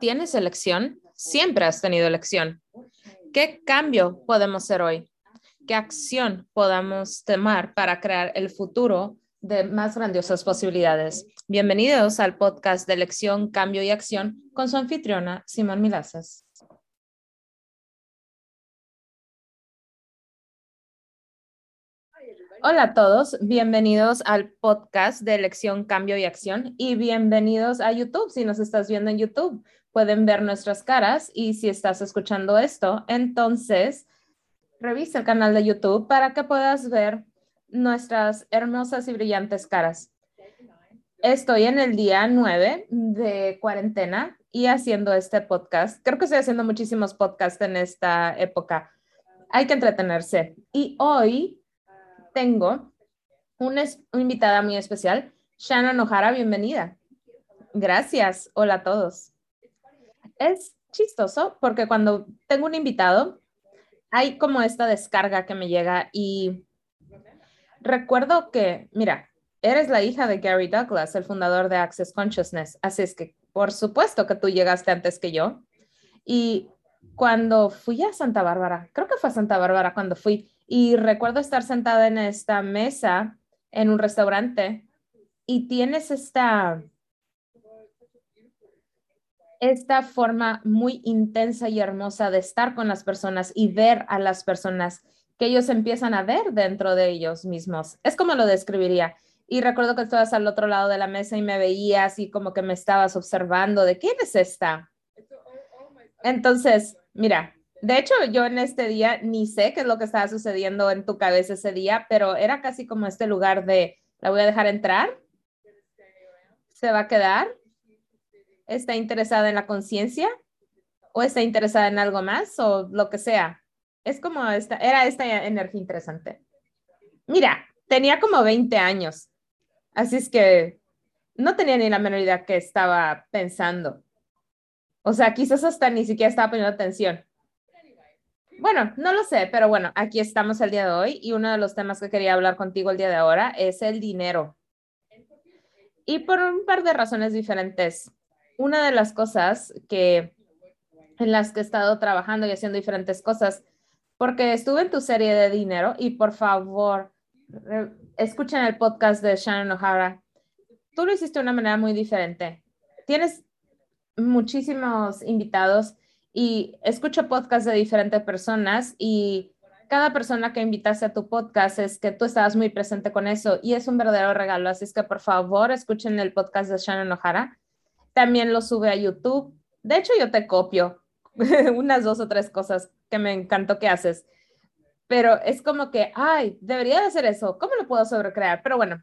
¿Tienes elección? Siempre has tenido elección. ¿Qué cambio podemos hacer hoy? ¿Qué acción podamos tomar para crear el futuro de más grandiosas posibilidades? Bienvenidos al podcast de elección, cambio y acción con su anfitriona, Simón Milazas. Hola a todos, bienvenidos al podcast de elección, cambio y acción y bienvenidos a YouTube. Si nos estás viendo en YouTube, pueden ver nuestras caras y si estás escuchando esto, entonces revisa el canal de YouTube para que puedas ver nuestras hermosas y brillantes caras. Estoy en el día 9 de cuarentena y haciendo este podcast. Creo que estoy haciendo muchísimos podcasts en esta época. Hay que entretenerse. Y hoy tengo una, invitada muy especial, Shannon O'Hara, bienvenida. Gracias, hola a todos. Es chistoso porque cuando tengo un invitado, hay como esta descarga que me llega y recuerdo que, mira, eres la hija de Gary Douglas, el fundador de Access Consciousness, así es que por supuesto que tú llegaste antes que yo. Y cuando fui a Santa Bárbara, creo que fue a Santa Bárbara cuando fui, y recuerdo estar sentada en esta mesa en un restaurante y tienes esta, esta forma muy intensa y hermosa de estar con las personas y ver a las personas que ellos empiezan a ver dentro de ellos mismos. Es como lo describiría. Y recuerdo que estabas al otro lado de la mesa y me veías y como que me estabas observando de quién es esta. Entonces, mira, de hecho, yo en este día ni sé qué es lo que estaba sucediendo en tu cabeza ese día, pero era casi como este lugar de, la voy a dejar entrar, se va a quedar, está interesada en la conciencia o está interesada en algo más o lo que sea. Es como esta, era esta energía interesante. Mira, tenía como 20 años, así es que no tenía ni la menor idea que estaba pensando. O sea, quizás hasta ni siquiera estaba poniendo atención. Bueno, no lo sé, pero bueno, aquí estamos el día de hoy y uno de los temas que quería hablar contigo el día de ahora es el dinero. Y por un par de razones diferentes. Una de las cosas que en las que he estado trabajando y haciendo diferentes cosas, porque estuve en tu serie de dinero y por favor, escuchen el podcast de Shannon O'Hara. Tú lo hiciste de una manera muy diferente. Tienes muchísimos invitados y escucho podcasts de diferentes personas y cada persona que invitaste a tu podcast es que tú estabas muy presente con eso y es un verdadero regalo. Así es que por favor escuchen el podcast de Shannon O'Hara. También lo sube a YouTube. De hecho, yo te copio unas dos o tres cosas que me encantó que haces. Pero es como que, ay, debería de hacer eso. ¿Cómo lo puedo sobrecrear? Pero bueno,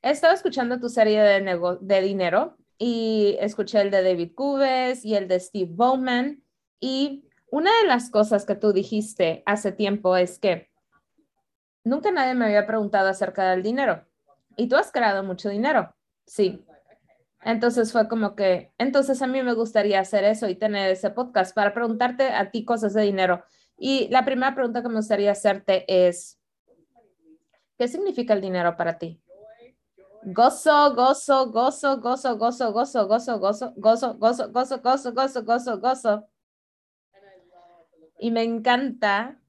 he estado escuchando tu serie de, de dinero y escuché el de David Cubes y el de Steve Bowman y una de las cosas que tú dijiste hace tiempo es que nunca nadie me había preguntado acerca del dinero. Y tú has creado mucho dinero. Sí. Entonces fue como que, entonces a mí me gustaría hacer eso y tener ese podcast para preguntarte a ti cosas de dinero. Y la primera pregunta que me gustaría hacerte es, ¿qué significa el dinero para ti? Gozo, gozo, gozo, gozo, gozo, gozo, gozo, gozo, gozo, gozo, gozo, gozo, gozo, gozo, gozo. Y me encanta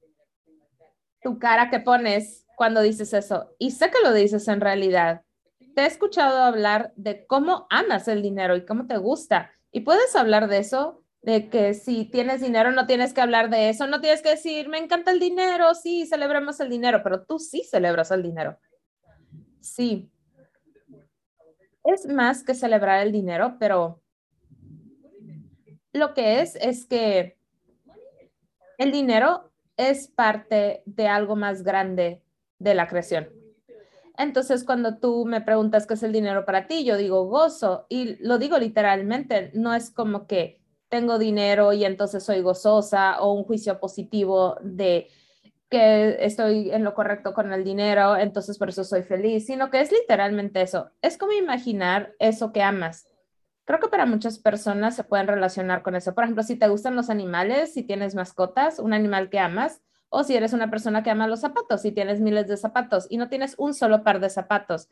tu cara que pones cuando dices eso. Y sé que lo dices en realidad. Te he escuchado hablar de cómo amas el dinero y cómo te gusta. Y puedes hablar de eso, de que si tienes dinero no tienes que hablar de eso, no tienes que decir, me encanta el dinero, sí, celebremos el dinero, pero tú sí celebras el dinero. Sí. Es más que celebrar el dinero, pero lo que es es que el dinero es parte de algo más grande de la creación. Entonces, cuando tú me preguntas qué es el dinero para ti, yo digo gozo y lo digo literalmente, no es como que tengo dinero y entonces soy gozosa o un juicio positivo de que estoy en lo correcto con el dinero, entonces por eso soy feliz, sino que es literalmente eso. Es como imaginar eso que amas creo que para muchas personas se pueden relacionar con eso. Por ejemplo, si te gustan los animales, si tienes mascotas, un animal que amas, o si eres una persona que ama los zapatos, si tienes miles de zapatos y no tienes un solo par de zapatos.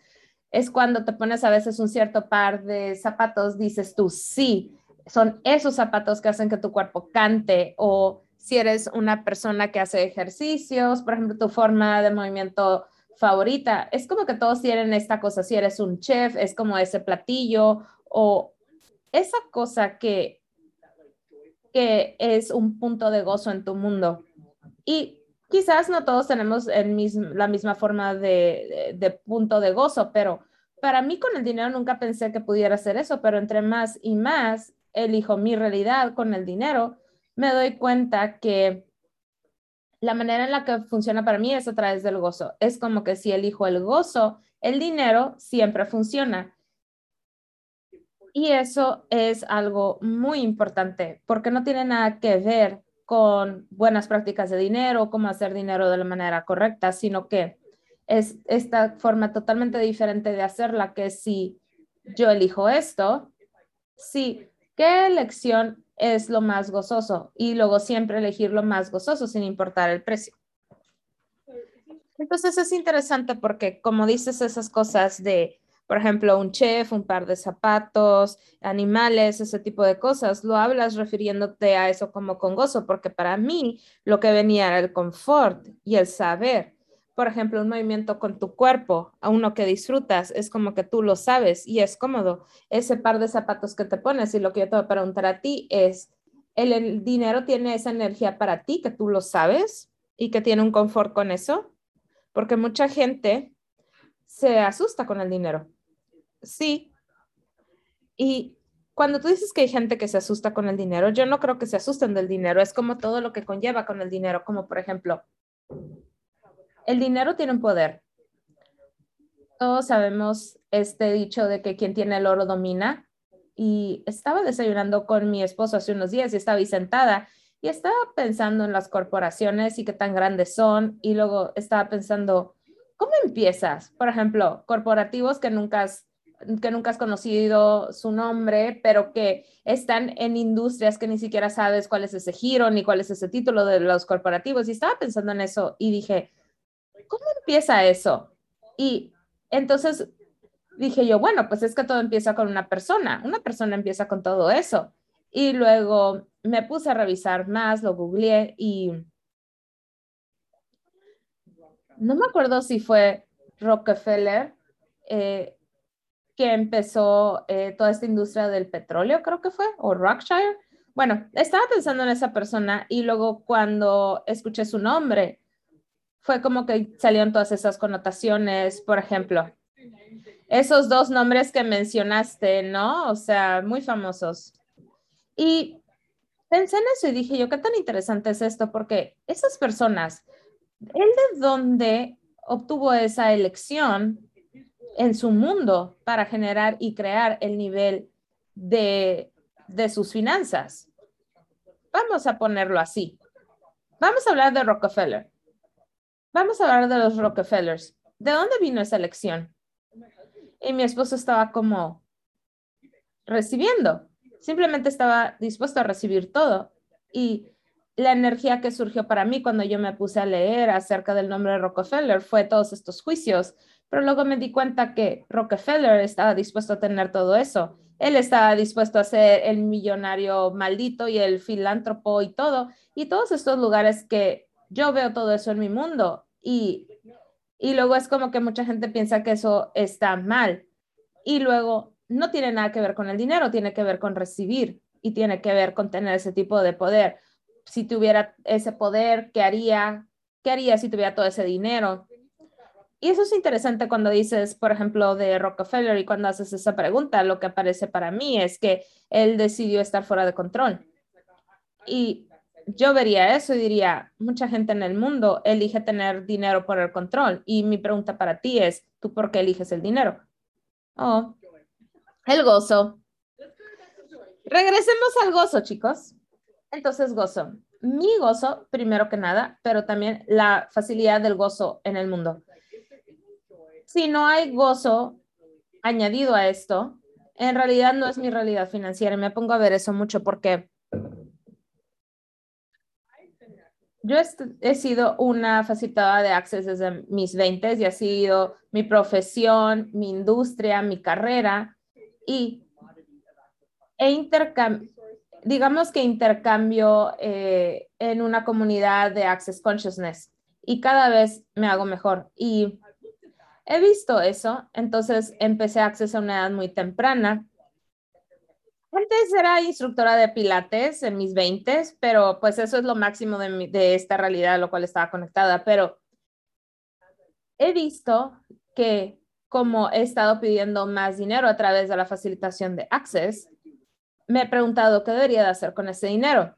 Es cuando te pones a veces un cierto par de zapatos, dices tú, sí, son esos zapatos que hacen que tu cuerpo cante o si eres una persona que hace ejercicios, por ejemplo, tu forma de movimiento favorita, es como que todos tienen esta cosa, si eres un chef, es como ese platillo o esa cosa que, que es un punto de gozo en tu mundo. Y quizás no todos tenemos el la misma forma de, de punto de gozo, pero para mí con el dinero nunca pensé que pudiera hacer eso, pero entre más y más elijo mi realidad con el dinero, me doy cuenta que la manera en la que funciona para mí es a través del gozo. Es como que si elijo el gozo, el dinero siempre funciona. Y eso es algo muy importante porque no tiene nada que ver con buenas prácticas de dinero, cómo hacer dinero de la manera correcta, sino que es esta forma totalmente diferente de hacerla, que si yo elijo esto, sí, ¿qué elección es lo más gozoso? Y luego siempre elegir lo más gozoso sin importar el precio. Entonces es interesante porque como dices esas cosas de, por ejemplo, un chef, un par de zapatos, animales, ese tipo de cosas, lo hablas refiriéndote a eso como con gozo, porque para mí lo que venía era el confort y el saber por ejemplo, un movimiento con tu cuerpo, a uno que disfrutas, es como que tú lo sabes y es cómodo. Ese par de zapatos que te pones y lo que yo te voy a preguntar a ti es, ¿el, dinero tiene esa energía para ti que tú lo sabes y que tiene un confort con eso? Porque mucha gente se asusta con el dinero. Sí. Y cuando tú dices que hay gente que se asusta con el dinero, yo no creo que se asusten del dinero, es como todo lo que conlleva con el dinero, como por ejemplo, el dinero tiene un poder. Todos sabemos este dicho de que quien tiene el oro domina. Y estaba desayunando con mi esposo hace unos días y estaba ahí sentada y estaba pensando en las corporaciones y qué tan grandes son. Y luego estaba pensando, ¿cómo empiezas? Por ejemplo, corporativos que nunca has que nunca has conocido su nombre, pero que están en industrias que ni siquiera sabes cuál es ese giro ni cuál es ese título de los corporativos. Y estaba pensando en eso y dije, ¿cómo empieza eso? Y entonces dije yo, bueno, pues es que todo empieza con una persona, una persona empieza con todo eso. Y luego me puse a revisar más, lo googleé y no me acuerdo si fue Rockefeller eh, que empezó eh, toda esta industria del petróleo, creo que fue, o Rockshire. Bueno, estaba pensando en esa persona y luego cuando escuché su nombre, fue como que salieron todas esas connotaciones, por ejemplo, esos dos nombres que mencionaste, ¿no? O sea, muy famosos. Y pensé en eso y dije yo, qué tan interesante es esto, porque esas personas, ¿él de dónde obtuvo esa elección en su mundo para generar y crear el nivel de, de sus finanzas? Vamos a ponerlo así. Vamos a hablar de Rockefeller. Vamos a hablar de los Rockefellers. ¿De dónde vino esa elección? Y mi esposo estaba como recibiendo. Simplemente estaba dispuesto a recibir todo. Y la energía que surgió para mí cuando yo me puse a leer acerca del nombre de Rockefeller fue todos estos juicios. Pero luego me di cuenta que Rockefeller estaba dispuesto a tener todo eso. Él estaba dispuesto a ser el millonario maldito y el filántropo y todo. Y todos estos lugares que yo veo todo eso en mi mundo y, y luego es como que mucha gente piensa que eso está mal y luego no tiene nada que ver con el dinero, tiene que ver con recibir y tiene que ver con tener ese tipo de poder. Si tuviera ese poder, ¿qué haría? ¿Qué haría si tuviera todo ese dinero? Y eso es interesante cuando dices, por ejemplo, de Rockefeller y cuando haces esa pregunta, lo que aparece para mí es que él decidió estar fuera de control. Y yo vería eso y diría, mucha gente en el mundo elige tener dinero por el control. Y mi pregunta para ti es, ¿tú por qué eliges el dinero? Oh, el gozo. Regresemos al gozo, chicos. Entonces, gozo. Mi gozo, primero que nada, pero también la facilidad del gozo en el mundo. Si no hay gozo añadido a esto, en realidad no es mi realidad financiera. Me pongo a ver eso mucho porque Yo he sido una facilitadora de Access desde mis 20 y ha sido mi profesión, mi industria, mi carrera y he digamos que intercambio eh, en una comunidad de Access Consciousness y cada vez me hago mejor. Y he visto eso, entonces empecé Access a una edad muy temprana. Antes era instructora de pilates en mis 20, pero pues eso es lo máximo de, de esta realidad a lo cual estaba conectada. Pero he visto que como he estado pidiendo más dinero a través de la facilitación de Access, me he preguntado qué debería de hacer con ese dinero.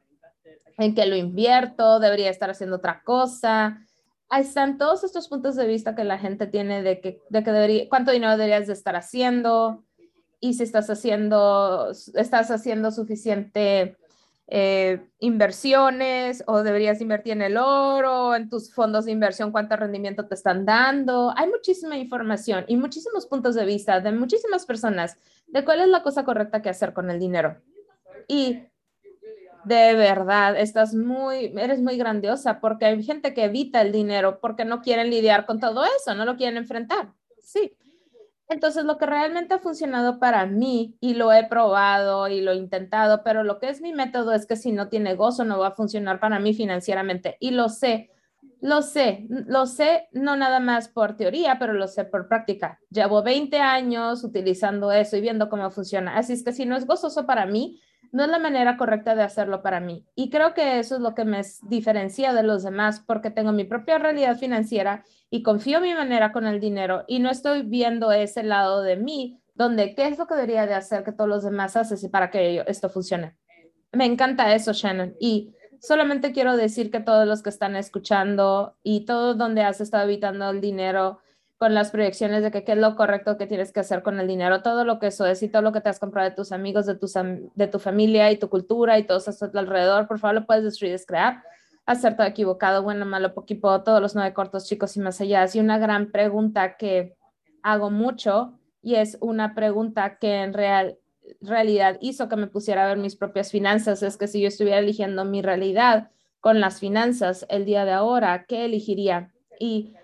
¿En qué lo invierto? ¿Debería estar haciendo otra cosa? Ahí están todos estos puntos de vista que la gente tiene de que, de que debería, cuánto dinero deberías de estar haciendo y si estás haciendo, estás haciendo suficiente eh, inversiones o deberías invertir en el oro, en tus fondos de inversión, cuánto rendimiento te están dando. Hay muchísima información y muchísimos puntos de vista de muchísimas personas de cuál es la cosa correcta que hacer con el dinero. Y de verdad, estás muy, eres muy grandiosa porque hay gente que evita el dinero porque no quieren lidiar con todo eso, no lo quieren enfrentar. Sí. Entonces, lo que realmente ha funcionado para mí, y lo he probado y lo he intentado, pero lo que es mi método es que si no tiene gozo, no va a funcionar para mí financieramente. Y lo sé, lo sé, lo sé no nada más por teoría, pero lo sé por práctica. Llevo 20 años utilizando eso y viendo cómo funciona. Así es que si no es gozoso para mí, no es la manera correcta de hacerlo para mí. Y creo que eso es lo que me diferencia de los demás porque tengo mi propia realidad financiera y confío mi manera con el dinero y no estoy viendo ese lado de mí donde qué es lo que debería de hacer que todos los demás hacen para que esto funcione. Me encanta eso, Shannon. Y solamente quiero decir que todos los que están escuchando y todo donde has estado evitando el dinero, con las proyecciones de que qué es lo correcto que tienes que hacer con el dinero, todo lo que eso es y todo lo que te has comprado de tus amigos, de, tus, de tu familia y tu cultura y todo eso alrededor, por favor lo puedes destruir, descrear, hacer todo equivocado, bueno, malo, poquito, todos los nueve cortos, chicos y más allá. Y una gran pregunta que hago mucho y es una pregunta que en real, realidad hizo que me pusiera a ver mis propias finanzas, es que si yo estuviera eligiendo mi realidad con las finanzas el día de ahora, ¿qué elegiría? Y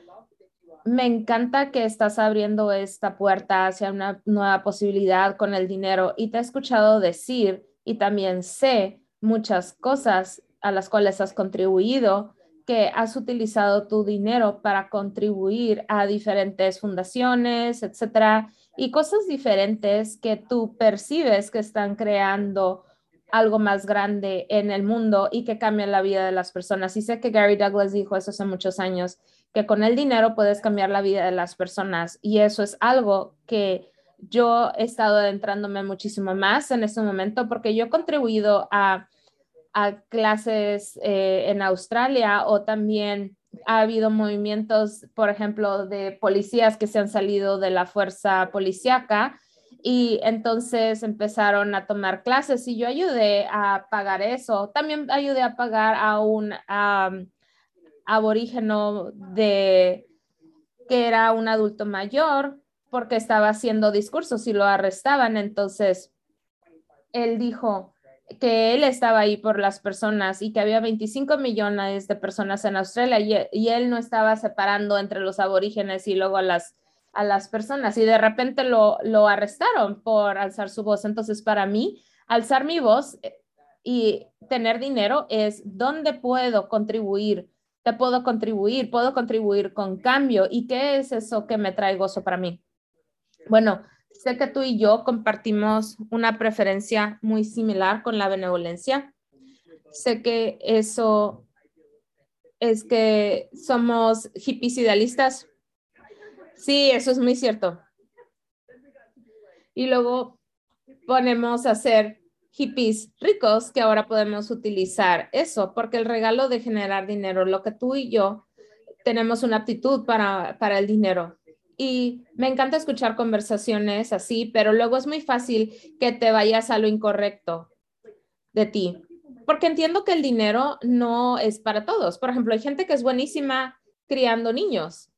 me encanta que estás abriendo esta puerta hacia una nueva posibilidad con el dinero y te he escuchado decir y también sé muchas cosas a las cuales has contribuido, que has utilizado tu dinero para contribuir a diferentes fundaciones, etcétera, y cosas diferentes que tú percibes que están creando algo más grande en el mundo y que cambian la vida de las personas. Y sé que Gary Douglas dijo eso hace muchos años que con el dinero puedes cambiar la vida de las personas y eso es algo que yo he estado adentrándome muchísimo más en este momento porque yo he contribuido a, clases eh, en Australia o también ha habido movimientos, por ejemplo, de policías que se han salido de la fuerza policíaca y entonces empezaron a tomar clases y yo ayudé a pagar eso. También ayudé a pagar a un aborígeno de que era un adulto mayor porque estaba haciendo discursos y lo arrestaban. Entonces, él dijo que él estaba ahí por las personas y que había 25 millones de personas en Australia y, él no estaba separando entre los aborígenes y luego a las, a las personas y de repente lo, lo arrestaron por alzar su voz. Entonces, para mí, alzar mi voz eh, y tener dinero es donde puedo contribuir te puedo contribuir, puedo contribuir con cambio. ¿Y qué es eso que me trae gozo para mí? Bueno, sé que tú y yo compartimos una preferencia muy similar con la benevolencia. Sé que eso es que somos hippies idealistas. Sí, eso es muy cierto. Y luego ponemos a hacer hippies ricos que ahora podemos utilizar eso, porque el regalo de generar dinero, lo que tú y yo tenemos una aptitud para, para el dinero. Y me encanta escuchar conversaciones así, pero luego es muy fácil que te vayas a lo incorrecto de ti, porque entiendo que el dinero no es para todos. Por ejemplo, hay gente que es buenísima criando niños.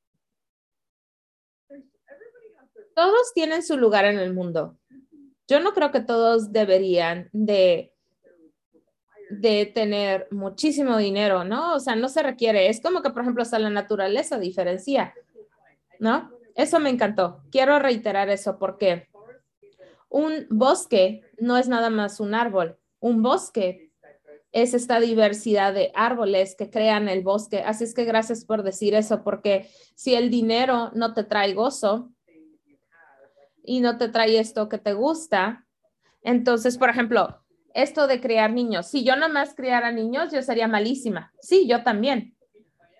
Todos tienen su lugar en el mundo yo no creo que todos deberían de, de tener muchísimo dinero, ¿no? O sea, no se requiere. Es como que, por ejemplo, hasta la naturaleza diferencia, ¿no? Eso me encantó. Quiero reiterar eso porque un bosque no es nada más un árbol. Un bosque es esta diversidad de árboles que crean el bosque. Así es que gracias por decir eso, porque si el dinero no te trae gozo y no te trae esto que te gusta, entonces, por ejemplo, esto de criar niños, si yo nomás criara niños, yo sería malísima. Sí, yo también.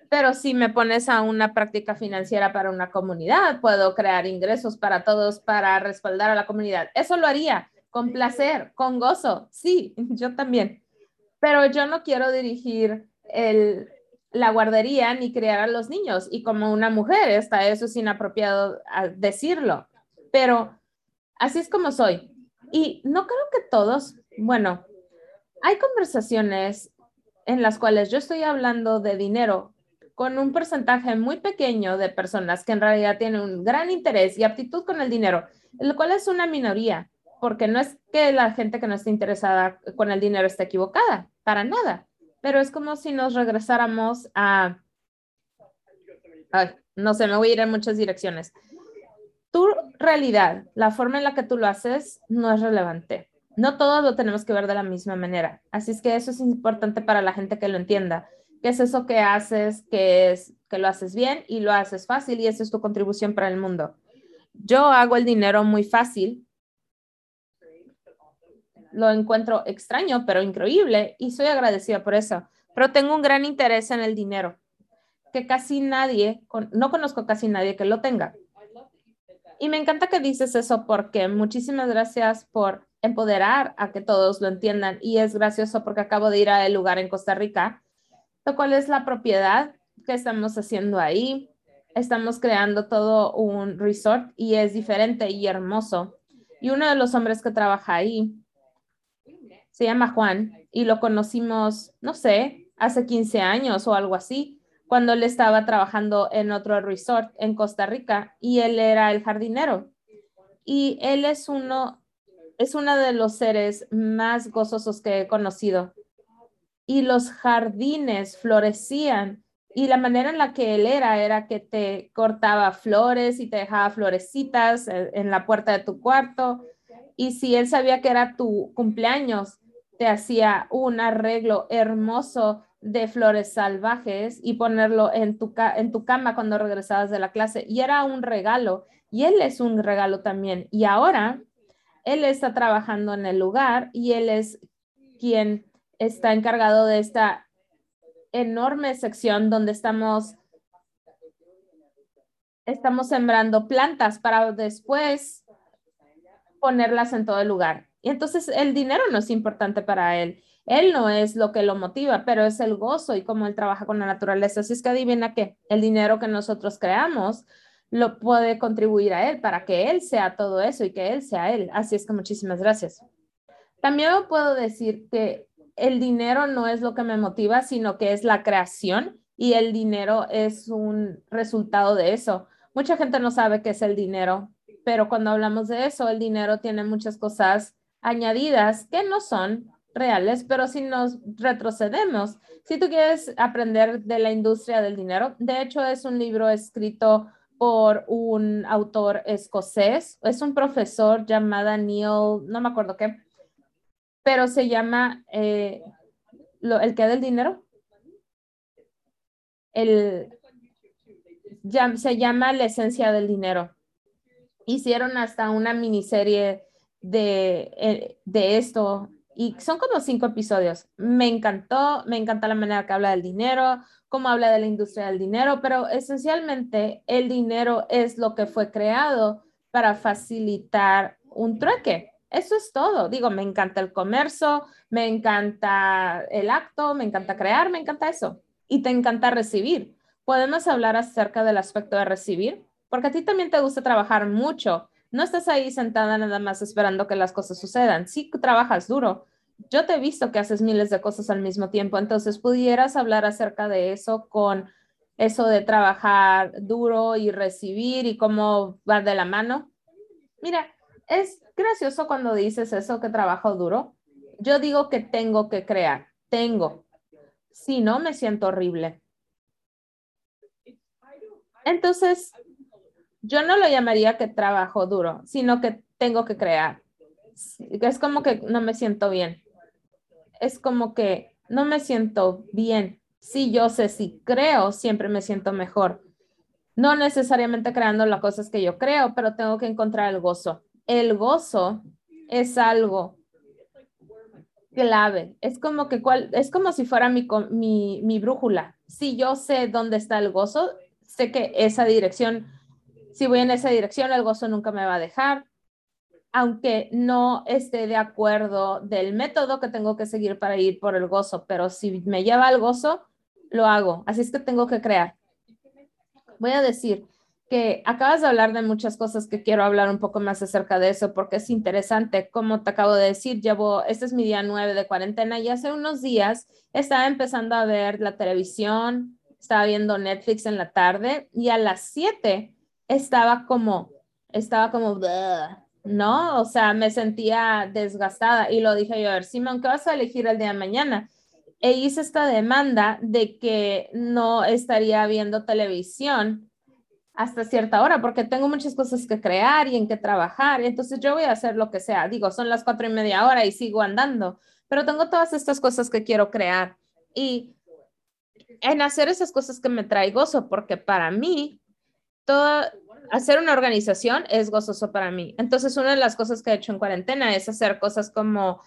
Pero si me pones a una práctica financiera para una comunidad, puedo crear ingresos para todos para respaldar a la comunidad. Eso lo haría con placer, con gozo. Sí, yo también. Pero yo no quiero dirigir el, la guardería ni criar a los niños. Y como una mujer, está eso es inapropiado decirlo. Pero así es como soy. Y no creo que todos, bueno, hay conversaciones en las cuales yo estoy hablando de dinero con un porcentaje muy pequeño de personas que en realidad tienen un gran interés y aptitud con el dinero, el cual es una minoría, porque no es que la gente que no esté interesada con el dinero esté equivocada, para nada, pero es como si nos regresáramos a... no sé, me voy a ir en muchas direcciones tu realidad, la forma en la que tú lo haces, no es relevante. No todos lo tenemos que ver de la misma manera. Así es que eso es importante para la gente que lo entienda. ¿Qué es eso que haces, que es que lo haces bien y lo haces fácil y esa es tu contribución para el mundo? Yo hago el dinero muy fácil. Lo encuentro extraño, pero increíble y soy agradecida por eso. Pero tengo un gran interés en el dinero, que casi nadie, no conozco casi nadie que lo tenga. Y me encanta que dices eso porque muchísimas gracias por empoderar a que todos lo entiendan. Y es gracioso porque acabo de ir a el lugar en Costa Rica, lo cual es la propiedad que estamos haciendo ahí. Estamos creando todo un resort y es diferente y hermoso. Y uno de los hombres que trabaja ahí se llama Juan y lo conocimos, no sé, hace 15 años o algo así cuando él estaba trabajando en otro resort en Costa Rica y él era el jardinero. Y él es uno, es uno de los seres más gozosos que he conocido. Y los jardines florecían y la manera en la que él era era que te cortaba flores y te dejaba florecitas en la puerta de tu cuarto. Y si él sabía que era tu cumpleaños, te hacía un arreglo hermoso de flores salvajes y ponerlo en tu, en tu cama cuando regresabas de la clase. Y era un regalo. Y él es un regalo también. Y ahora él está trabajando en el lugar y él es quien está encargado de esta enorme sección donde estamos estamos sembrando plantas para después ponerlas en todo el lugar. Y entonces el dinero no es importante para él. Él no es lo que lo motiva, pero es el gozo y cómo él trabaja con la naturaleza. Así es que adivina que el dinero que nosotros creamos lo puede contribuir a él para que él sea todo eso y que él sea él. Así es que muchísimas gracias. También puedo decir que el dinero no es lo que me motiva, sino que es la creación y el dinero es un resultado de eso. Mucha gente no sabe qué es el dinero, pero cuando hablamos de eso, el dinero tiene muchas cosas añadidas que no son reales, pero si nos retrocedemos, si tú quieres aprender de la industria del dinero, de hecho es un libro escrito por un autor escocés, es un profesor llamado Neil, no me acuerdo qué, pero se llama eh, El que del dinero. El, se llama La esencia del dinero. Hicieron hasta una miniserie de, eh, de esto y son como cinco episodios. Me encantó, me encanta la manera que habla del dinero, cómo habla de la industria del dinero, pero esencialmente el dinero es lo que fue creado para facilitar un trueque. Eso es todo. Digo, me encanta el comercio, me encanta el acto, me encanta crear, me encanta eso. Y te encanta recibir. Podemos hablar acerca del aspecto de recibir, porque a ti también te gusta trabajar mucho no estás ahí sentada nada más esperando que las cosas sucedan. Sí trabajas duro. Yo te he visto que haces miles de cosas al mismo tiempo, entonces pudieras hablar acerca de eso con eso de trabajar duro y recibir y cómo va de la mano. Mira, es gracioso cuando dices eso que trabajo duro. Yo digo que tengo que crear, tengo. Si no, me siento horrible. Entonces, yo no lo llamaría que trabajo duro, sino que tengo que crear. Es como que no me siento bien. es como que no me siento bien. Si yo sé, si creo, siempre me siento mejor. No necesariamente creando las cosas que yo creo, pero tengo que encontrar el gozo. El gozo es algo clave. Es como que cual, es como si fuera mi, mi, mi brújula. Si yo sé dónde está el gozo, sé que esa dirección, si voy en esa dirección, el gozo nunca me va a dejar, aunque no esté de acuerdo del método que tengo que seguir para ir por el gozo, pero si me lleva al gozo, lo hago. Así es que tengo que crear. Voy a decir que acabas de hablar de muchas cosas que quiero hablar un poco más acerca de eso porque es interesante. Como te acabo de decir, llevo, este es mi día nueve de cuarentena y hace unos días estaba empezando a ver la televisión, estaba viendo Netflix en la tarde y a las siete estaba como, estaba como, ¿no? O sea, me sentía desgastada y lo dije yo, a ver, Simón, ¿qué vas a elegir el día de mañana? E hice esta demanda de que no estaría viendo televisión hasta cierta hora porque tengo muchas cosas que crear y en que trabajar. Entonces yo voy a hacer lo que sea. Digo, son las cuatro y media hora y sigo andando, pero tengo todas estas cosas que quiero crear y en hacer esas cosas que me trae gozo, porque para mí, todo, hacer una organización es gozoso para mí. Entonces, una de las cosas que he hecho en cuarentena es hacer cosas como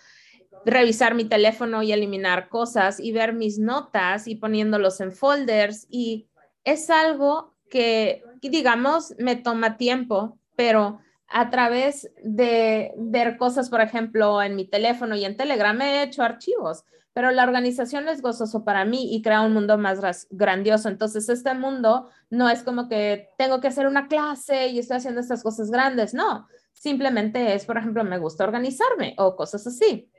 revisar mi teléfono y eliminar cosas y ver mis notas y poniéndolos en folders y es algo que, digamos, me toma tiempo, pero a través de ver cosas, por ejemplo, en mi teléfono y en Telegram he hecho archivos, pero la organización es gozoso para mí y crea un mundo más grandioso. Entonces, este mundo no es como que tengo que hacer una clase y estoy haciendo estas cosas grandes, no, simplemente es, por ejemplo, me gusta organizarme o cosas así.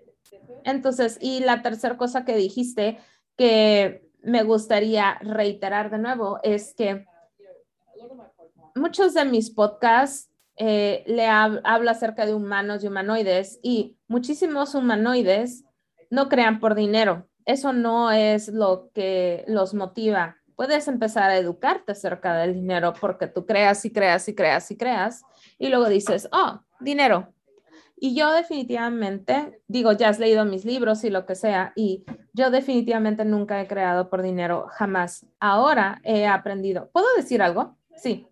Entonces, y la tercera cosa que dijiste que me gustaría reiterar de nuevo es que muchos de mis podcasts eh, le habla acerca de humanos y humanoides y muchísimos humanoides no crean por dinero. Eso no es lo que los motiva. Puedes empezar a educarte acerca del dinero porque tú creas y creas y creas y creas y luego dices, oh, dinero. Y yo definitivamente, digo, ya has leído mis libros y lo que sea, y yo definitivamente nunca he creado por dinero, jamás. Ahora he aprendido. ¿Puedo decir algo? Sí.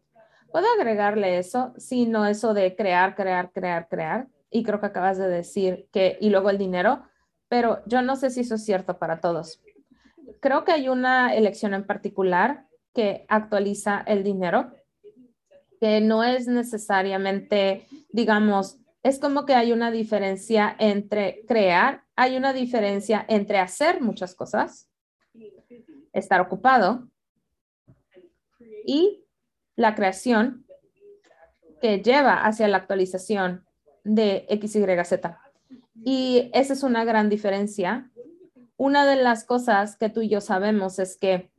¿Puedo agregarle eso? Sí, no eso de crear, crear, crear, crear. Y creo que acabas de decir que, y luego el dinero, pero yo no sé si eso es cierto para todos. Creo que hay una elección en particular que actualiza el dinero, que no es necesariamente, digamos, es como que hay una diferencia entre crear, hay una diferencia entre hacer muchas cosas, estar ocupado y la creación que lleva hacia la actualización de XYZ. Y esa es una gran diferencia. Una de las cosas que tú y yo sabemos es que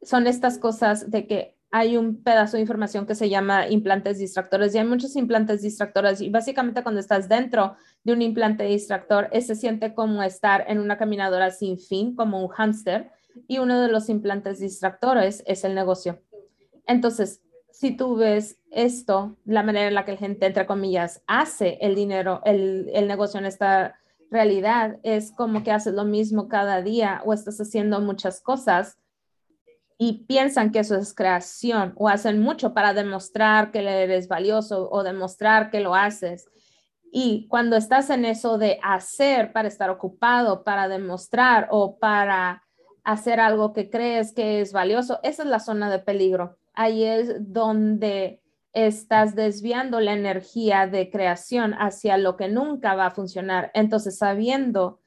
son estas cosas de que hay un pedazo de información que se llama implantes distractores y hay muchos implantes distractores y básicamente cuando estás dentro de un implante distractor, se siente como estar en una caminadora sin fin, como un hámster y uno de los implantes distractores es el negocio. Entonces, si tú ves esto, la manera en la que la gente, entre comillas, hace el dinero, el, negocio en esta realidad, es como que haces lo mismo cada día o estás haciendo muchas cosas y piensan que eso es creación o hacen mucho para demostrar que eres valioso o demostrar que lo haces. Y cuando estás en eso de hacer para estar ocupado, para demostrar o para hacer algo que crees que es valioso, esa es la zona de peligro. Ahí es donde estás desviando la energía de creación hacia lo que nunca va a funcionar. Entonces, sabiendo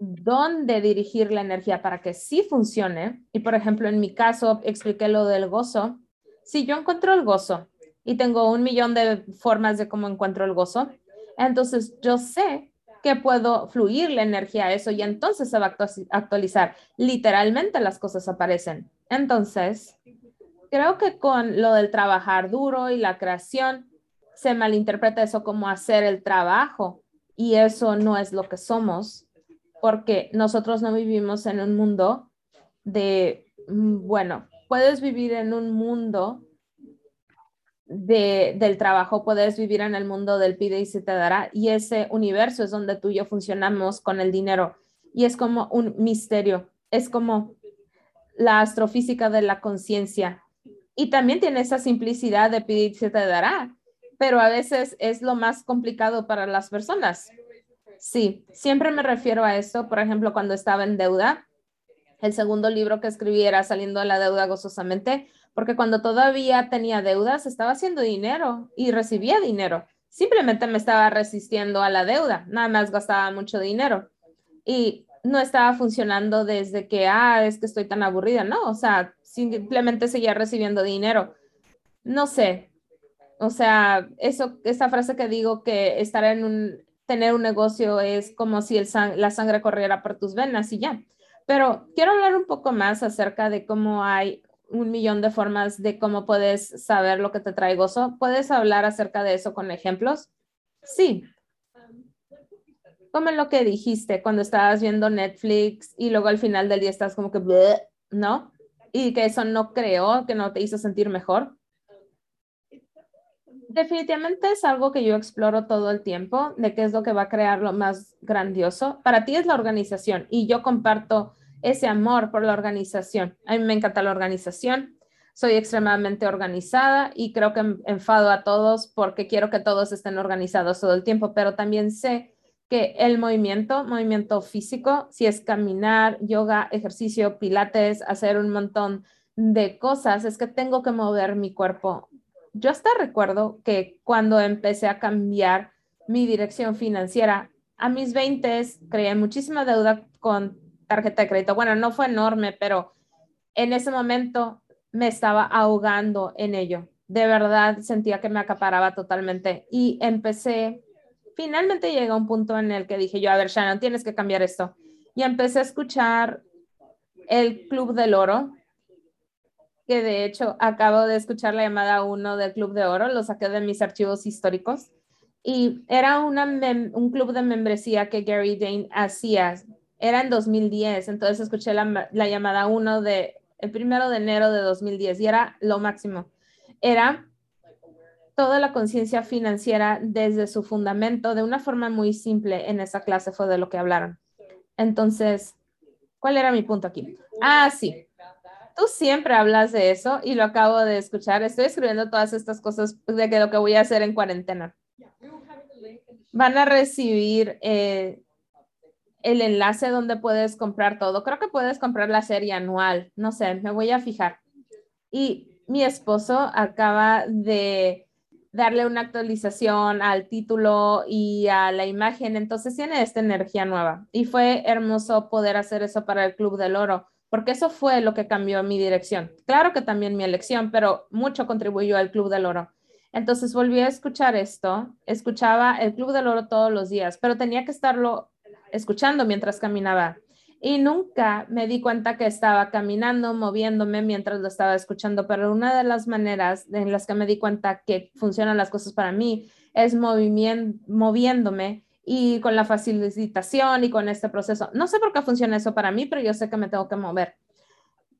dónde dirigir la energía para que sí funcione. Y por ejemplo, en mi caso, expliqué lo del gozo. Si yo encuentro el gozo y tengo un millón de formas de cómo encuentro el gozo, entonces yo sé que puedo fluir la energía a eso y entonces se va a actualizar. Literalmente las cosas aparecen. Entonces, creo que con lo del trabajar duro y la creación, se malinterpreta eso como hacer el trabajo y eso no es lo que somos porque nosotros no vivimos en un mundo de, mm, bueno, puedes vivir en un mundo del trabajo, puedes vivir en el mundo del pide y se te dará. Y ese universo es donde tú y yo funcionamos con el dinero. Y es como un misterio, es como la astrofísica de la conciencia. Y también tiene esa simplicidad de y se te dará, pero a veces es lo más complicado para las personas. Sí, siempre me refiero a esto, por ejemplo, cuando estaba en deuda, el segundo libro que escribí era Saliendo de la deuda gozosamente, porque cuando todavía tenía deudas, estaba haciendo dinero y recibía dinero. Simplemente me estaba resistiendo a la deuda, nada más gastaba mucho dinero y no estaba funcionando desde que, ah, es que estoy tan aburrida, no, o sea, simplemente seguía recibiendo dinero. No sé, o sea, eso, esa frase que digo que estar en un, tener un negocio es como si el la sangre corriera por tus venas y ya. Pero quiero hablar un poco más acerca de cómo hay un millón de formas de cómo puedes saber lo que te trae gozo. ¿Puedes hablar acerca de eso con ejemplos? Sí. Como lo que dijiste cuando estabas viendo Netflix y luego al final del día estás como que, ¿no? Y que eso no creó, que no te hizo sentir mejor. Definitivamente es algo que yo exploro todo el tiempo, de qué es lo que va a crear lo más grandioso. Para ti es la organización y yo comparto ese amor por la organización. A mí me encanta la organización. Soy extremadamente organizada y creo que enfado a todos porque quiero que todos estén organizados todo el tiempo, pero también sé que el movimiento, movimiento físico, si es caminar, yoga, ejercicio, pilates, hacer un montón de cosas, es que tengo que mover mi cuerpo. Yo hasta recuerdo que cuando empecé a cambiar mi dirección financiera, a mis 20 creé muchísima deuda con tarjeta de crédito. Bueno, no fue enorme, pero en ese momento me estaba ahogando en ello. De verdad sentía que me acaparaba totalmente y empecé, finalmente llegué a un punto en el que dije yo, a ver, Shannon, tienes que cambiar esto. Y empecé a escuchar el Club del Oro, que de hecho acabo de escuchar la llamada uno del Club de Oro, lo saqué de mis archivos históricos. Y era una un club de membresía que Gary Dane hacía era en 2010, entonces escuché la, llamada 1 de el primero de enero de 2010 y era lo máximo. Era toda la conciencia financiera desde su fundamento de una forma muy simple en esa clase fue de lo que hablaron. Entonces, ¿cuál era mi punto aquí? Ah, sí. Tú siempre hablas de eso y lo acabo de escuchar. Estoy escribiendo todas estas cosas de que lo que voy a hacer en cuarentena. Van a recibir eh, el enlace donde puedes comprar todo. Creo que puedes comprar la serie anual. No sé, me voy a fijar. Y mi esposo acaba de darle una actualización al título y a la imagen. Entonces tiene esta energía nueva. Y fue hermoso poder hacer eso para el Club del Oro, porque eso fue lo que cambió mi dirección. Claro que también mi elección, pero mucho contribuyó al Club del Oro. Entonces volví a escuchar esto, escuchaba el Club del Oro todos los días, pero tenía que estarlo escuchando mientras caminaba. Y nunca me di cuenta que estaba caminando, moviéndome mientras lo estaba escuchando, pero una de las maneras en las que me di cuenta que funcionan las cosas para mí es moviéndome y con la facilitación y con este proceso. No sé por qué funciona eso para mí, pero yo sé que me tengo que mover.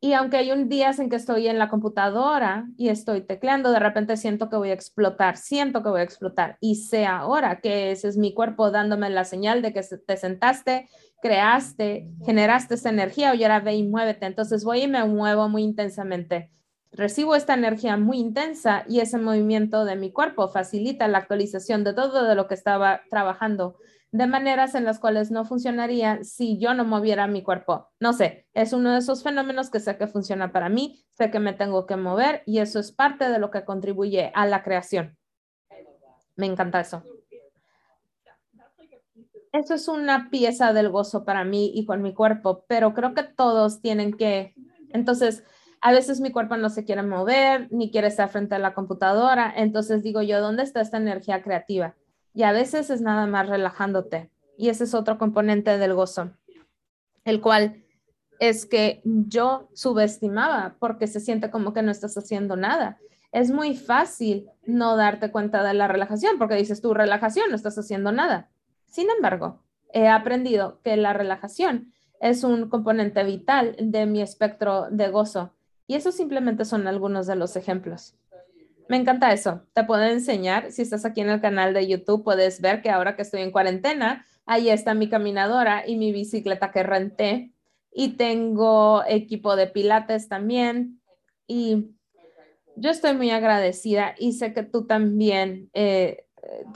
Y aunque hay un día en que estoy en la computadora y estoy tecleando, de repente siento que voy a explotar, siento que voy a explotar. Y sé ahora que ese es mi cuerpo dándome la señal de que te sentaste, creaste, generaste esa energía, y ahora ve y muévete. Entonces voy y me muevo muy intensamente. Recibo esta energía muy intensa y ese movimiento de mi cuerpo facilita la actualización de todo de lo que estaba trabajando de maneras en las cuales no funcionaría si yo no moviera mi cuerpo. No sé, es uno de esos fenómenos que sé que funciona para mí, sé que me tengo que mover y eso es parte de lo que contribuye a la creación. Me encanta eso. Eso es una pieza del gozo para mí y con mi cuerpo, pero creo que todos tienen que, entonces, a veces mi cuerpo no se quiere mover ni quiere estar frente a la computadora, entonces digo yo, ¿dónde está esta energía creativa? Y a veces es nada más relajándote. Y ese es otro componente del gozo, el cual es que yo subestimaba porque se siente como que no estás haciendo nada. Es muy fácil no darte cuenta de la relajación porque dices tu relajación, no estás haciendo nada. Sin embargo, he aprendido que la relajación es un componente vital de mi espectro de gozo y esos simplemente son algunos de los ejemplos. Me encanta eso. Te puedo enseñar, si estás aquí en el canal de YouTube, puedes ver que ahora que estoy en cuarentena, ahí está mi caminadora y mi bicicleta que renté. Y tengo equipo de pilates también. Y yo estoy muy agradecida y sé que tú también, eh,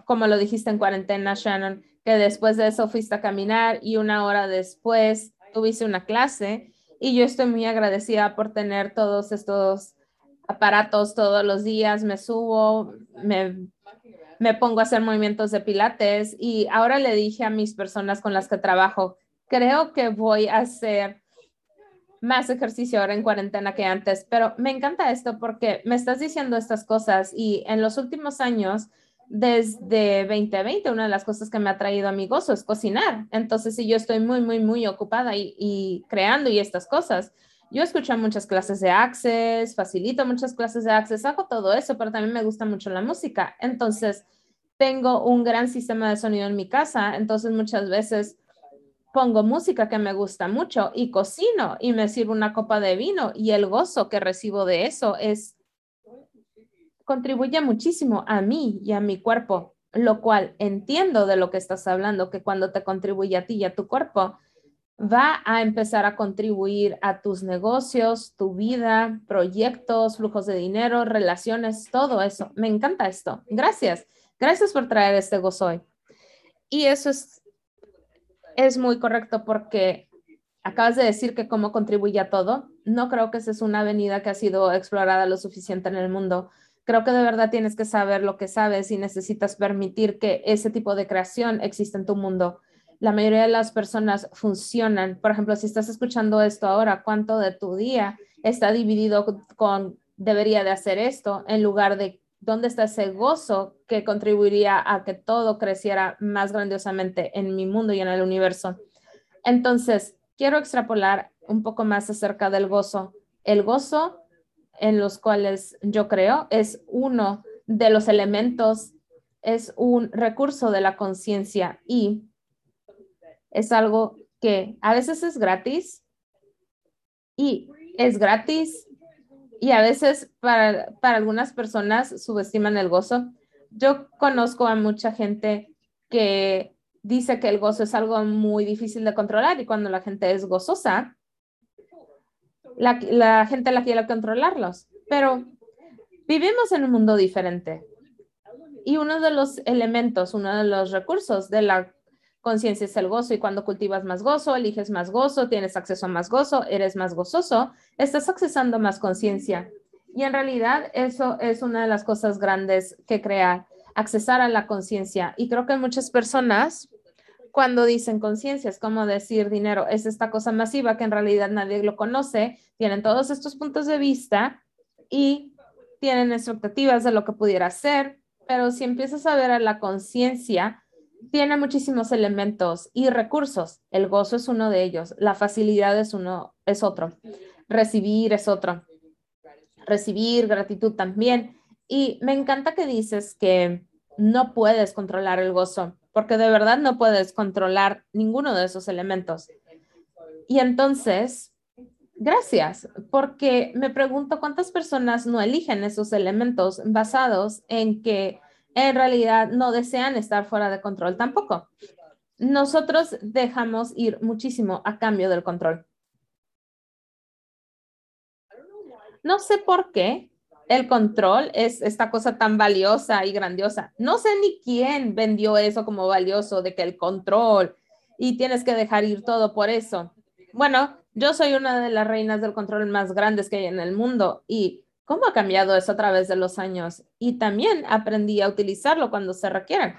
como lo dijiste en cuarentena, Shannon, que después de eso fuiste a caminar y una hora después tuviste una clase. Y yo estoy muy agradecida por tener todos estos aparatos todos los días, me subo, me, me pongo a hacer movimientos de pilates y ahora le dije a mis personas con las que trabajo, creo que voy a hacer más ejercicio ahora en cuarentena que antes, pero me encanta esto porque me estás diciendo estas cosas y en los últimos años, desde 2020, una de las cosas que me ha traído a mi gozo es cocinar. Entonces, si yo estoy muy, muy, muy ocupada y, y creando y estas cosas, yo escucho muchas clases de Access, facilito muchas clases de Access, hago todo eso, pero también me gusta mucho la música. Entonces, tengo un gran sistema de sonido en mi casa, entonces muchas veces pongo música que me gusta mucho y cocino y me sirvo una copa de vino y el gozo que recibo de eso es contribuye muchísimo a mí y a mi cuerpo, lo cual entiendo de lo que estás hablando, que cuando te contribuye a ti y a tu cuerpo, va a empezar a contribuir a tus negocios, tu vida, proyectos, flujos de dinero, relaciones, todo eso. Me encanta esto. Gracias. Gracias por traer este gozo hoy. Y eso es, es muy correcto porque acabas de decir que cómo contribuye a todo. No creo que esa es una avenida que ha sido explorada lo suficiente en el mundo. Creo que de verdad tienes que saber lo que sabes y necesitas permitir que ese tipo de creación exista en tu mundo la mayoría de las personas funcionan. Por ejemplo, si estás escuchando esto ahora, ¿cuánto de tu día está dividido con debería de hacer esto en lugar de dónde está ese gozo que contribuiría a que todo creciera más grandiosamente en mi mundo y en el universo? Entonces, quiero extrapolar un poco más acerca del gozo. El gozo en los cuales yo creo es uno de los elementos, es un recurso de la conciencia y es algo que a veces es gratis y es gratis y a veces para, algunas personas subestiman el gozo. Yo conozco a mucha gente que dice que el gozo es algo muy difícil de controlar y cuando la gente es gozosa, la, la gente la quiere controlarlos, pero vivimos en un mundo diferente. Y uno de los elementos, uno de los recursos de la Conciencia es el gozo y cuando cultivas más gozo, eliges más gozo, tienes acceso a más gozo, eres más gozoso, estás accesando más conciencia. Y en realidad eso es una de las cosas grandes que crea, accesar a la conciencia. Y creo que muchas personas cuando dicen conciencia es como decir dinero, es esta cosa masiva que en realidad nadie lo conoce, tienen todos estos puntos de vista y tienen expectativas de lo que pudiera ser, pero si empiezas a ver a la conciencia, tiene muchísimos elementos y recursos. El gozo es uno de ellos. La facilidad es uno, es otro. Recibir es otro. Recibir gratitud también. Y me encanta que dices que no puedes controlar el gozo, porque de verdad no puedes controlar ninguno de esos elementos. Y entonces, gracias, porque me pregunto cuántas personas no eligen esos elementos basados en que en realidad no desean estar fuera de control tampoco. Nosotros dejamos ir muchísimo a cambio del control. No sé por qué el control es esta cosa tan valiosa y grandiosa. No sé ni quién vendió eso como valioso de que el control y tienes que dejar ir todo por eso. Bueno, yo soy una de las reinas del control más grandes que hay en el mundo y ¿Cómo ha cambiado eso a través de los años? Y también aprendí a utilizarlo cuando se requiere.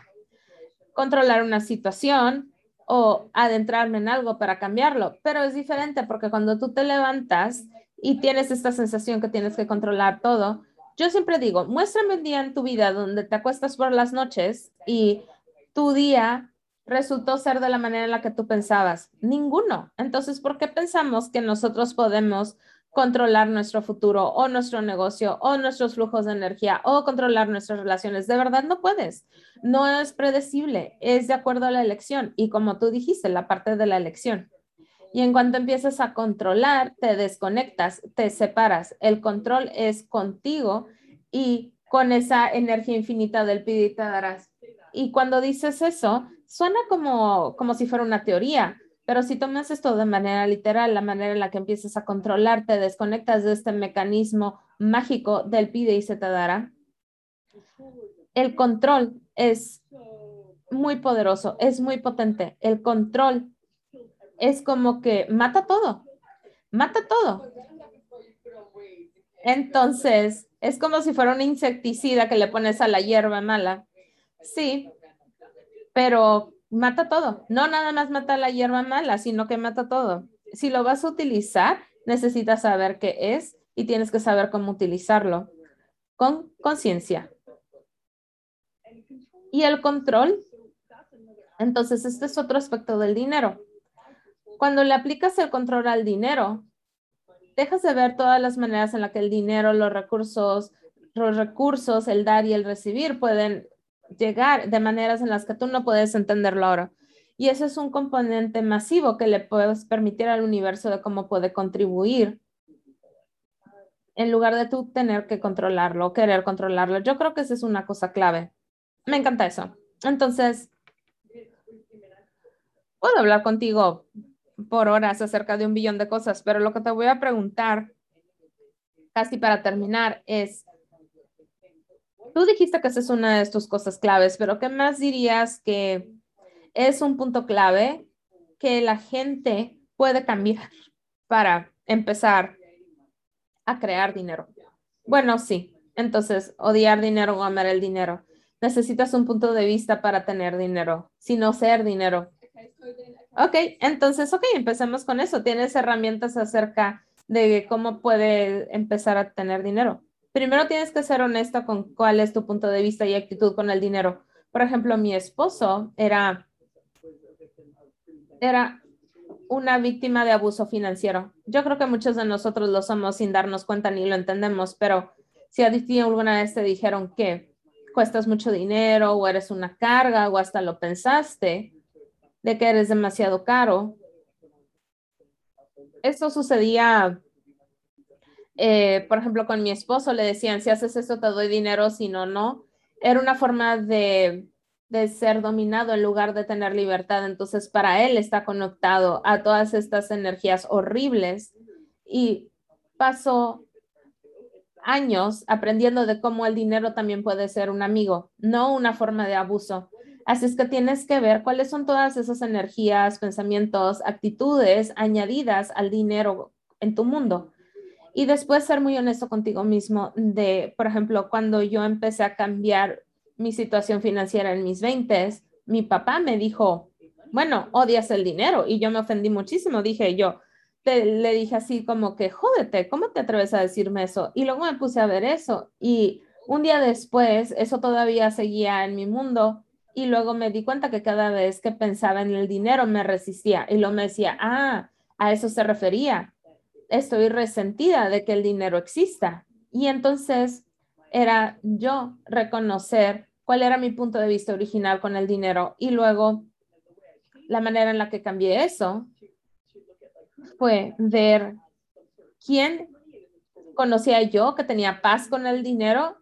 Controlar una situación o adentrarme en algo para cambiarlo, pero es diferente porque cuando tú te levantas y tienes esta sensación que tienes que controlar todo, yo siempre digo, muéstrame un día en tu vida donde te acuestas por las noches y tu día resultó ser de la manera en la que tú pensabas. Ninguno. Entonces, ¿por qué pensamos que nosotros podemos controlar nuestro futuro o nuestro negocio o nuestros flujos de energía o controlar nuestras relaciones. De verdad no puedes. No es predecible, es de acuerdo a la elección y como tú dijiste, la parte de la elección. Y en cuanto empiezas a controlar, te desconectas, te separas. El control es contigo y con esa energía infinita del te darás. Y cuando dices eso, suena como, como si fuera una teoría, pero si tomas esto de manera literal, la manera en la que empiezas a controlarte, desconectas de este mecanismo mágico del pide y se te dará, el control es muy poderoso, es muy potente. El control es como que mata todo, mata todo. Entonces, es como si fuera un insecticida que le pones a la hierba mala. Sí, pero mata todo. No nada más mata la hierba mala, sino que mata todo. Si lo vas a utilizar, necesitas saber qué es y tienes que saber cómo utilizarlo con conciencia. Y el control, entonces este es otro aspecto del dinero. Cuando le aplicas el control al dinero, dejas de ver todas las maneras en las que el dinero, los recursos, los recursos, el dar y el recibir pueden llegar de maneras en las que tú no puedes entenderlo ahora. Y eso es un componente masivo que le puedes permitir al universo de cómo puede contribuir en lugar de tú tener que controlarlo, querer controlarlo. Yo creo que esa es una cosa clave. Me encanta eso. Entonces, puedo hablar contigo por horas acerca de un billón de cosas, pero lo que te voy a preguntar, casi para terminar, es, tú dijiste que esa es una de tus cosas claves, pero ¿qué más dirías que es un punto clave que la gente puede cambiar para empezar a crear dinero? Bueno, sí. Entonces, odiar dinero o amar el dinero. Necesitas un punto de vista para tener dinero, sino ser dinero. Ok, entonces, ok, empecemos con eso. Tienes herramientas acerca de cómo puede empezar a tener dinero. Primero tienes que ser honesto con cuál es tu punto de vista y actitud con el dinero. Por ejemplo, mi esposo era, era una víctima de abuso financiero. Yo creo que muchos de nosotros lo somos sin darnos cuenta ni lo entendemos, pero si a ti alguna vez te dijeron que cuestas mucho dinero o eres una carga o hasta lo pensaste, de que eres demasiado caro. Esto sucedía, eh, por ejemplo, con mi esposo, le decían, si haces esto te doy dinero, si no, no. Era una forma de, de ser dominado en lugar de tener libertad. Entonces, para él está conectado a todas estas energías horribles y pasó años aprendiendo de cómo el dinero también puede ser un amigo, no una forma de abuso. Así es que tienes que ver cuáles son todas esas energías, pensamientos, actitudes añadidas al dinero en tu mundo. Y después ser muy honesto contigo mismo de, por ejemplo, cuando yo empecé a cambiar mi situación financiera en mis 20, mi papá me dijo, bueno, odias el dinero. Y yo me ofendí muchísimo. Dije yo, le dije así como que, jódete, ¿cómo te atreves a decirme eso? Y luego me puse a ver eso. Y un día después, eso todavía seguía en mi mundo y luego me di cuenta que cada vez que pensaba en el dinero me resistía y luego me decía, ah, a eso se refería. Estoy resentida de que el dinero exista. Y entonces era yo reconocer cuál era mi punto de vista original con el dinero y luego la manera en la que cambié eso fue ver quién conocía yo que tenía paz con el dinero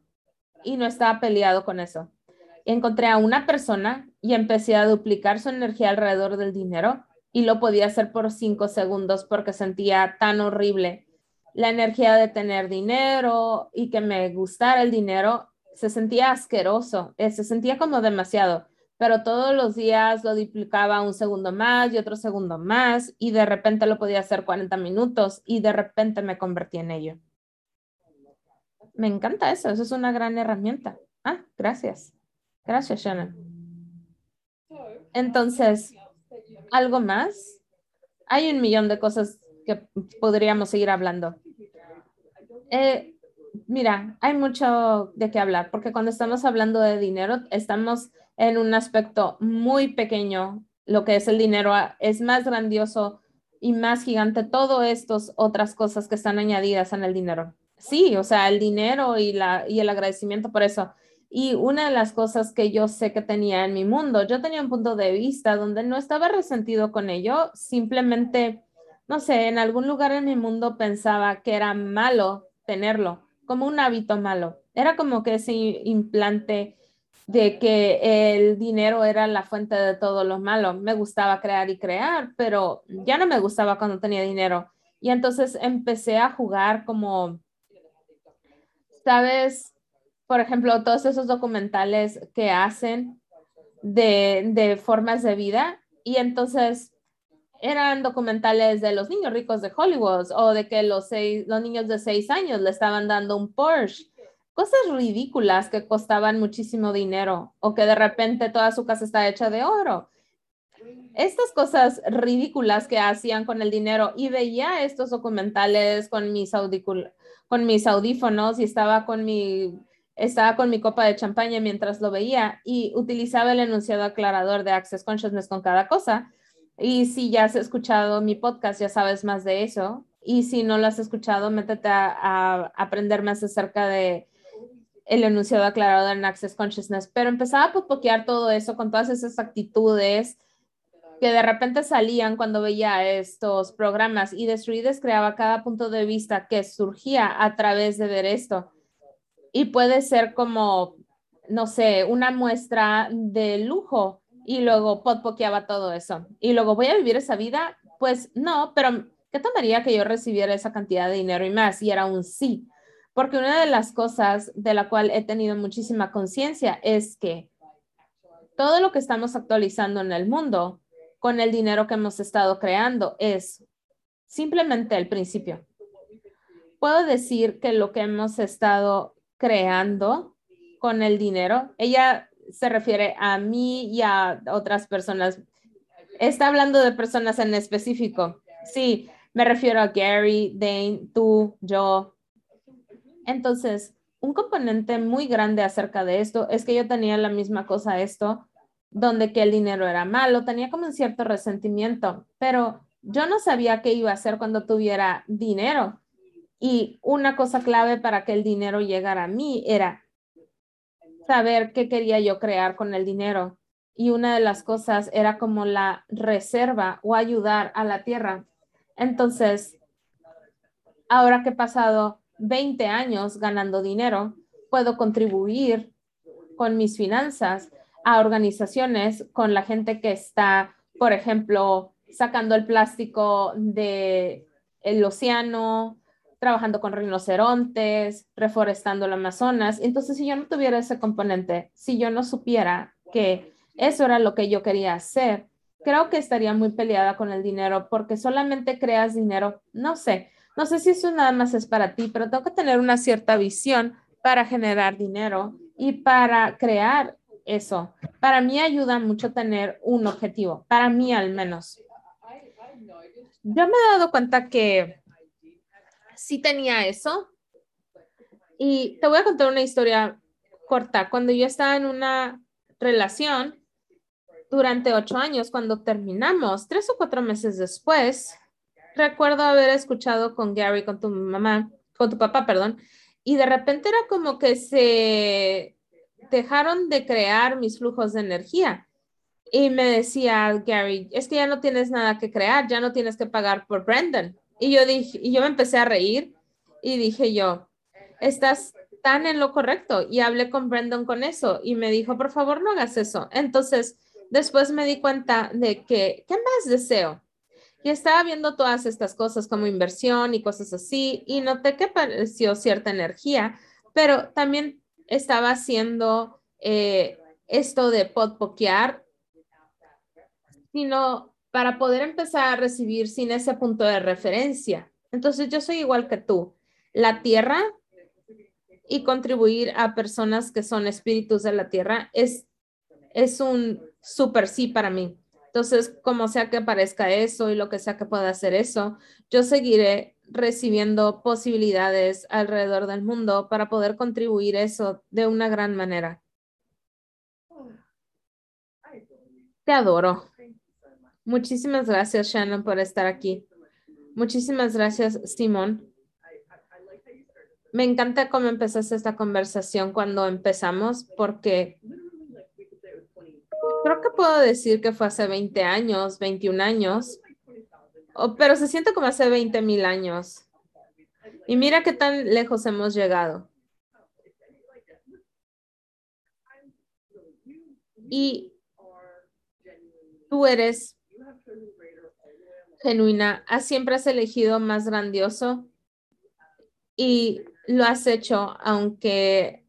y no estaba peleado con eso encontré a una persona y empecé a duplicar su energía alrededor del dinero y lo podía hacer por cinco segundos porque sentía tan horrible la energía de tener dinero y que me gustara el dinero. Se sentía asqueroso, eh, se sentía como demasiado, pero todos los días lo duplicaba un segundo más y otro segundo más y de repente lo podía hacer 40 minutos y de repente me convertí en ello. Me encanta eso, eso es una gran herramienta. Ah, gracias. Gracias, Shannon. Entonces, ¿algo más? Hay un millón de cosas que podríamos seguir hablando. Eh, mira, hay mucho de qué hablar, porque cuando estamos hablando de dinero, estamos en un aspecto muy pequeño. Lo que es el dinero es más grandioso y más gigante. Todo estas otras cosas que están añadidas en el dinero. Sí, o sea, el dinero y, la, y el agradecimiento por eso. Y una de las cosas que yo sé que tenía en mi mundo, yo tenía un punto de vista donde no estaba resentido con ello, simplemente, no sé, en algún lugar en mi mundo pensaba que era malo tenerlo, como un hábito malo. Era como que ese implante de que el dinero era la fuente de todo lo malo. Me gustaba crear y crear, pero ya no me gustaba cuando tenía dinero. Y entonces empecé a jugar como, sabes, por ejemplo, todos esos documentales que hacen de, de formas de vida. Y entonces eran documentales de los niños ricos de Hollywood o de que los, seis, los niños de seis años le estaban dando un Porsche. Cosas ridículas que costaban muchísimo dinero o que de repente toda su casa está hecha de oro. Estas cosas ridículas que hacían con el dinero y veía estos documentales con mis, con mis audífonos y estaba con mi estaba con mi copa de champaña mientras lo veía y utilizaba el enunciado aclarador de Access Consciousness con cada cosa y si ya has escuchado mi podcast, ya sabes más de eso. Y si no lo has escuchado, métete a, aprender más acerca de el enunciado aclarado en Access Consciousness. Pero empezaba a popoquear todo eso con todas esas actitudes que de repente salían cuando veía estos programas y Destruides creaba cada punto de vista que surgía a través de ver esto. Y puede ser como, no sé, una muestra de lujo y luego podpoqueaba todo eso. Y luego, ¿voy a vivir esa vida? Pues no, pero ¿qué tomaría que yo recibiera esa cantidad de dinero y más? Y era un sí. Porque una de las cosas de la cual he tenido muchísima conciencia es que todo lo que estamos actualizando en el mundo con el dinero que hemos estado creando es simplemente el principio. Puedo decir que lo que hemos estado creando con el dinero, ella se refiere a mí y a otras personas. Está hablando de personas en específico. Sí, me refiero a Gary, Dane, tú, yo. Entonces, un componente muy grande acerca de esto es que yo tenía la misma cosa esto, donde que el dinero era malo, tenía como un cierto resentimiento, pero yo no sabía qué iba a hacer cuando tuviera dinero. Y una cosa clave para que el dinero llegara a mí era saber qué quería yo crear con el dinero. Y una de las cosas era como la reserva o ayudar a la tierra. Entonces, ahora que he pasado 20 años ganando dinero, puedo contribuir con mis finanzas a organizaciones, con la gente que está, por ejemplo, sacando el plástico del el océano, trabajando con rinocerontes, reforestando el Amazonas. Entonces, si yo no tuviera ese componente, si yo no supiera que eso era lo que yo quería hacer, creo que estaría muy peleada con el dinero porque solamente creas dinero, no sé, no sé si eso nada más es para ti, pero tengo que tener una cierta visión para generar dinero y para crear eso. Para mí ayuda mucho tener un objetivo, para mí al menos. Yo me he dado cuenta que sí tenía eso. Y te voy a contar una historia corta. Cuando yo estaba en una relación durante ocho años, cuando terminamos, tres o cuatro meses después, recuerdo haber escuchado con Gary, con tu mamá, con tu papá, perdón, y de repente era como que se dejaron de crear mis flujos de energía. Y me decía Gary, es que ya no tienes nada que crear, ya no tienes que pagar por Brendan. Y yo dije, y yo me empecé a reír y dije yo, estás tan en lo correcto. Y hablé con Brandon con eso y me dijo, por favor, no hagas eso. Entonces, después me di cuenta de que, ¿qué más deseo? Y estaba viendo todas estas cosas como inversión y cosas así y noté que pareció cierta energía, pero también estaba haciendo eh, esto de podpokear, sino para poder empezar a recibir sin ese punto de referencia. Entonces yo soy igual que tú. La tierra y contribuir a personas que son espíritus de la tierra es, es un súper sí para mí. Entonces, como sea que parezca eso y lo que sea que pueda hacer eso, yo seguiré recibiendo posibilidades alrededor del mundo para poder contribuir eso de una gran manera. Te adoro. Muchísimas gracias, Shannon, por estar aquí. Muchísimas gracias, Simón. Me encanta cómo empezaste esta conversación cuando empezamos, porque creo que puedo decir que fue hace 20 años, 21 años, pero se siente como hace 20 mil años. Y mira qué tan lejos hemos llegado. Y tú eres genuina, siempre has elegido más grandioso y lo has hecho aunque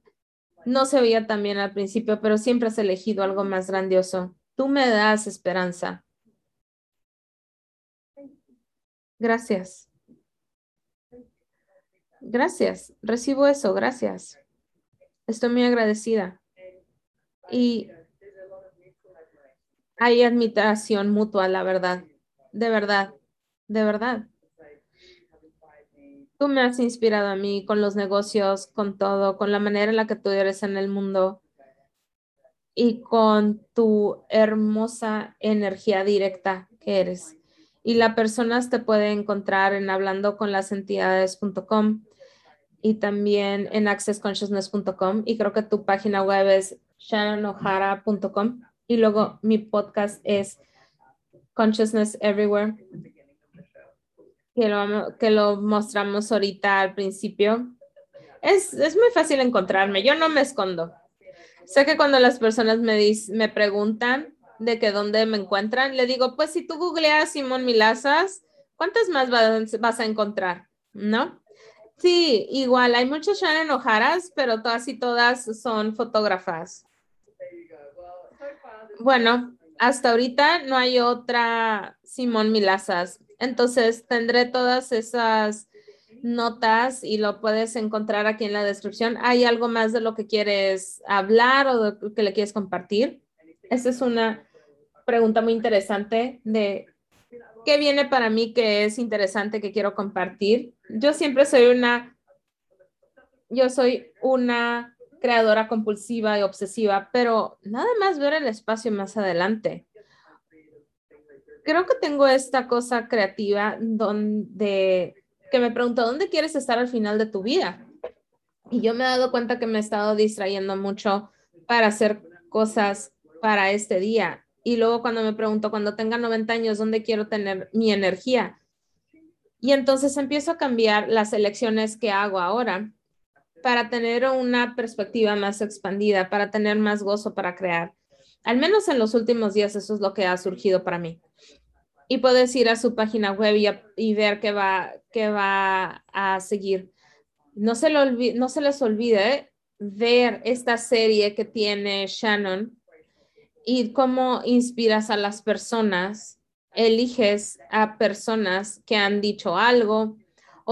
no se veía tan bien al principio, pero siempre has elegido algo más grandioso. Tú me das esperanza. Gracias. Gracias. Recibo eso. Gracias. Estoy muy agradecida. Y hay admiración mutua, la verdad. De verdad. De verdad. Tú me has inspirado a mí con los negocios, con todo, con la manera en la que tú eres en el mundo y con tu hermosa energía directa que eres y las personas te pueden encontrar en hablando con las entidades.com y también en accessconsciousness.com y creo que tu página web es shannonohara.com y luego mi podcast es Consciousness Everywhere que lo, que lo mostramos ahorita al principio. Es, es muy fácil encontrarme, yo no me escondo. Sé que cuando las personas me, me preguntan, de que dónde me encuentran, le digo, pues si tú googleas Simón Milazas, ¿cuántas más vas, a encontrar? ¿No? Sí, igual, hay muchas Shannon Ojaras, pero y todas son fotógrafas. Bueno, hasta ahorita no hay otra Simón Milazas. Entonces tendré todas esas notas y lo puedes encontrar aquí en la descripción. ¿Hay algo más de lo que quieres hablar o de que le quieres compartir? Esta es una pregunta muy interesante de qué viene para mí que es interesante que quiero compartir. Yo siempre soy una, yo soy una creadora compulsiva y obsesiva, pero nada más ver el espacio más adelante. Creo que tengo esta cosa creativa donde que me pregunto, ¿dónde quieres estar al final de tu vida? Y yo me he dado cuenta que me he estado distrayendo mucho para hacer cosas para este día. Y luego cuando me pregunto, cuando tenga 90 años, ¿dónde quiero tener mi energía? Y entonces empiezo a cambiar las elecciones que hago ahora para tener una perspectiva más expandida, para tener más gozo para crear. Al menos en los últimos días eso es lo que ha surgido para mí. Y puedes ir a su página web y, ver qué va, qué va a seguir. No se, lo no se les olvide ver esta serie que tiene Shannon y cómo inspiras a las personas. Eliges a personas que han dicho algo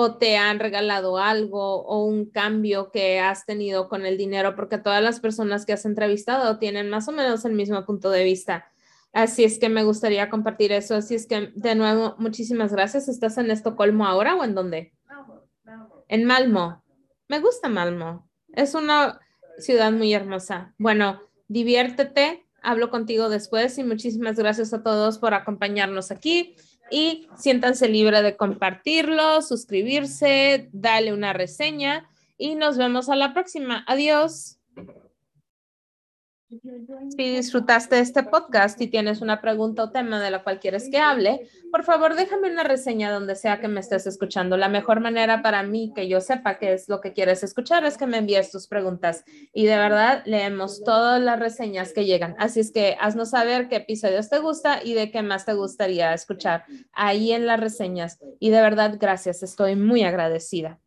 o te han regalado algo o un cambio que has tenido con el dinero, porque todas las personas que has entrevistado tienen más o menos el mismo punto de vista. Así es que me gustaría compartir eso. Así es que, de nuevo, muchísimas gracias. ¿Estás en Estocolmo ahora o en dónde? En Malmo. Me gusta Malmo. Es una ciudad muy hermosa. Bueno, diviértete, hablo contigo después y muchísimas gracias a todos por acompañarnos aquí y siéntanse libre de compartirlo, suscribirse, dale una reseña y nos vemos a la próxima. Adiós. Si disfrutaste este podcast y tienes una pregunta o tema de la cual quieres que hable, por favor déjame una reseña donde sea que me estés escuchando. La mejor manera para mí que yo sepa qué es lo que quieres escuchar es que me envíes tus preguntas y de verdad leemos todas las reseñas que llegan. Así es que haznos saber qué episodios te gusta y de qué más te gustaría escuchar ahí en las reseñas. Y de verdad, gracias, estoy muy agradecida.